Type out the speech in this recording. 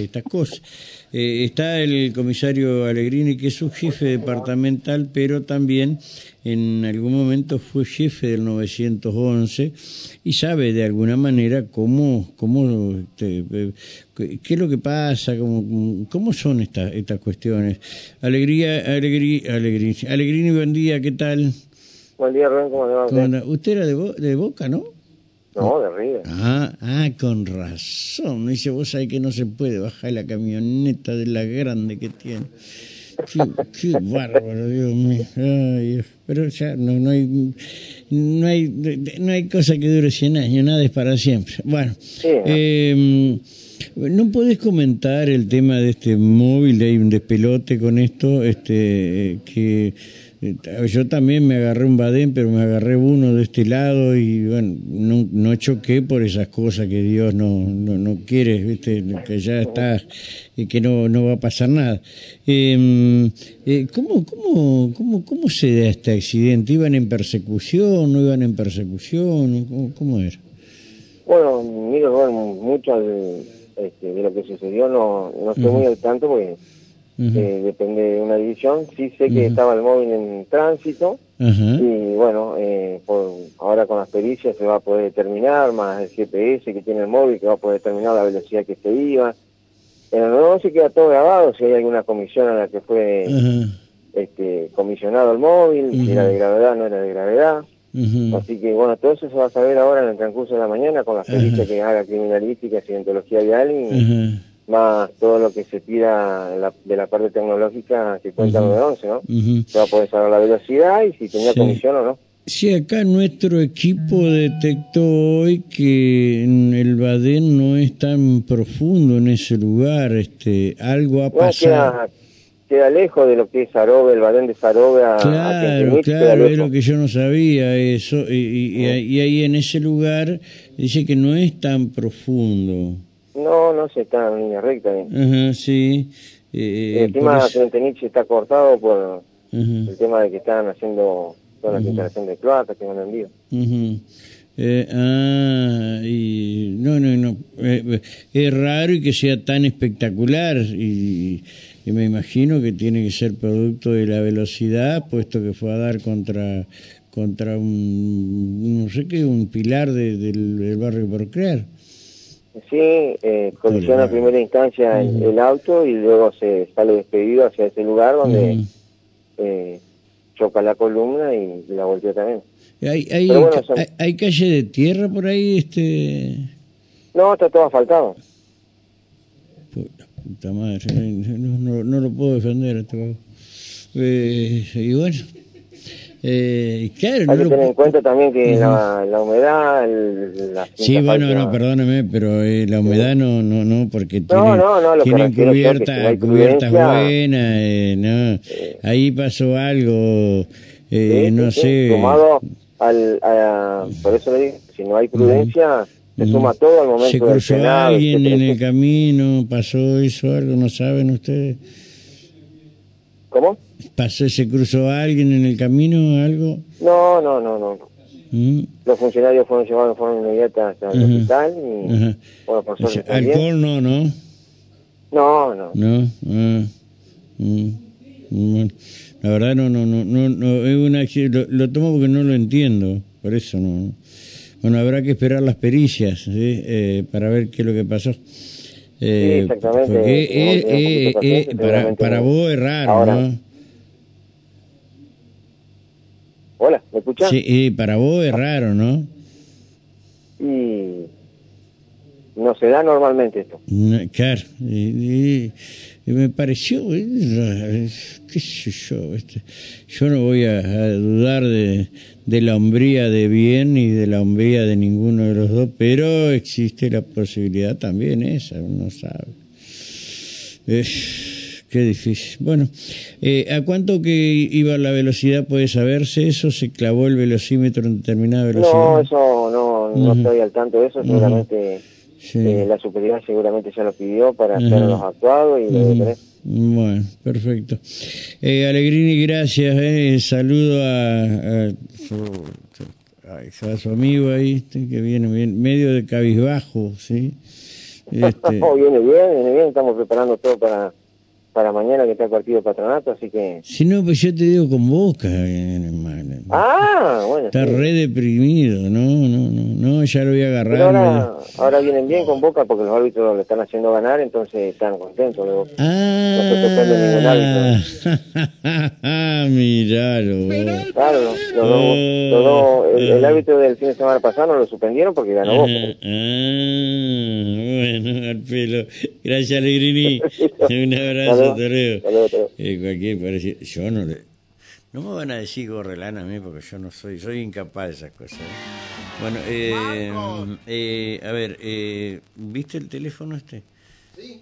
estas cosas. Eh, está el comisario Allegrini, que es su jefe departamental, pero también en algún momento fue jefe del 911 y sabe de alguna manera cómo, cómo este, eh, qué es lo que pasa, cómo, cómo son estas estas cuestiones. Alegría, alegría, alegría, Alegrini, buen día, ¿qué tal? Buen día, Rubén, ¿cómo le va? Usted era de, de Boca, ¿no? No, de River. Ah, ah, con razón. Dice, vos sabés que no se puede bajar la camioneta de la grande que tiene. Qué, bárbaro, Dios mío. Ay, pero ya no, no, hay, no, hay, no hay cosa que dure 100 años, nada es para siempre. Bueno, eh, ¿no podés comentar el tema de este móvil? Hay un despelote con esto, este que eh, yo también me agarré un badén, pero me agarré uno de este lado y bueno, no, no choqué por esas cosas que Dios no, no, no quiere, ¿viste? que ya está y que no, no va a pasar nada. Em, eh, ¿cómo, cómo, cómo, ¿Cómo se da este accidente? ¿Iban en persecución? ¿No iban en persecución? ¿Cómo, cómo era? Bueno, mira, bueno, mucho de, este, de lo que sucedió no, no estoy muy al tanto porque eh, depende de una división. Sí sé que estaba el móvil en tránsito. Y bueno, eh, por, ahora con las pericias se va a poder determinar, más el GPS que tiene el móvil, que va a poder determinar la velocidad que se iba. En el nuevo se queda todo grabado, si hay alguna comisión a la que fue este, comisionado el móvil, si era de gravedad no era de gravedad. Así que bueno, todo eso se va a saber ahora en el transcurso de la mañana con las pericias que haga criminalística, cientología vial y más todo lo que se pida de la parte tecnológica que cuenta uh 911, ¿no? Se va a poder saber la velocidad y si tenía comisión o no. Sí, acá nuestro equipo detectó hoy que el Badén no es tan profundo en ese lugar, este, algo ha pasado. Queda, lejos de lo que es Sarobe, el Badén de Sarobe a Claro, claro, es lo que yo no sabía eso, y, y ahí en ese lugar dice que no es tan profundo. No, no se está en línea recta. ¿eh? sí. Eh, el tema de está cortado por el tema de que están haciendo todas las instalaciones de cloacas que van envío. Eh, ah, y no, no, no. Eh, es raro y que sea tan espectacular y, y, me imagino que tiene que ser producto de la velocidad, puesto que fue a dar contra contra un, no sé qué, un pilar de, del, del barrio por crear. Sí, eh, colisiona en primera instancia el, auto y luego se sale despedido hacia ese lugar donde eh, choca la columna y la voltea también. ¿Hay, hay, hay, calle de tierra por ahí? este No, está todo asfaltado. Puta madre, no, no, lo puedo defender. Este eh, y bueno, eh, claro, Hay que tener en cuenta también que la, la, humedad, la Sí, bueno, no, perdóneme, pero eh, la humedad no, no, no, porque tiene, no, no, tienen cubierta, cubiertas buenas, eh, no. Ahí pasó algo, eh, no sé. Sumado al, a, por eso le digo, si no hay prudencia, se suma todo al momento Se cruzó alguien en el camino, pasó eso, algo, ¿no saben ustedes? ¿Cómo? ¿Pasó, se cruzó alguien en el camino o algo? No, no, no, no. ¿Mm? Los funcionarios fueron llevados de forma inmediata hasta el hospital y, bueno, por suerte ¿Alcohol no, no? No, no. No, ah. Mm. Bueno, la verdad no, no, no, no, no es una, lo, lo tomo porque no lo entiendo, por eso no. Bueno, habrá que esperar las pericias ¿sí? eh, para ver qué es lo que pasó. Eh, sí, exactamente. Porque, eh para, para vos es raro, ¿no? Hola, ¿me escuchas? Sí, para vos es raro, ¿no? Y no se da normalmente esto. claro, y, me pareció, qué sé yo, este, yo no voy a, dudar de, de, la hombría de bien ni de la hombría de ninguno de los dos, pero existe la posibilidad también esa, uno sabe. Es, Qué difícil. Bueno, eh, ¿a cuánto que iba la velocidad puede saberse eso? ¿Se clavó el velocímetro en determinada velocidad? No, eso no, no estoy al tanto de eso. Seguramente eh, la superioridad seguramente ya lo pidió para hacer los actuados y lo Bueno, perfecto. Eh, Alegrini, gracias. Eh. Saludo a, a, su amigo ahí, este, que viene bien, medio de cabizbajo, ¿sí? Este... viene bien, viene bien, estamos preparando todo para para mañana que está el partido patronato, así que... Si no, pues yo te digo con Boca, hermano. Ah, bueno. Está re deprimido, no, no, no, no, ya lo voy a agarrar. Pero ahora, ahora vienen bien con Boca porque los árbitros le están haciendo ganar, entonces están contentos. Luego. Ah, no se sorprende ningún árbitro. miralo. Claro, los, oh, el, el, árbitro del fin de semana pasado lo suspendieron porque ganó Boca. Ah, bueno, al pelo. Gracias, Alegrini. Un abrazo. Eh, cualquier parece, yo no le, no me van a decir gorrelana a mí porque yo no soy, soy incapaz de esas cosas. ¿eh? Bueno, eh, eh, a ver, ¿viste el teléfono este? Sí.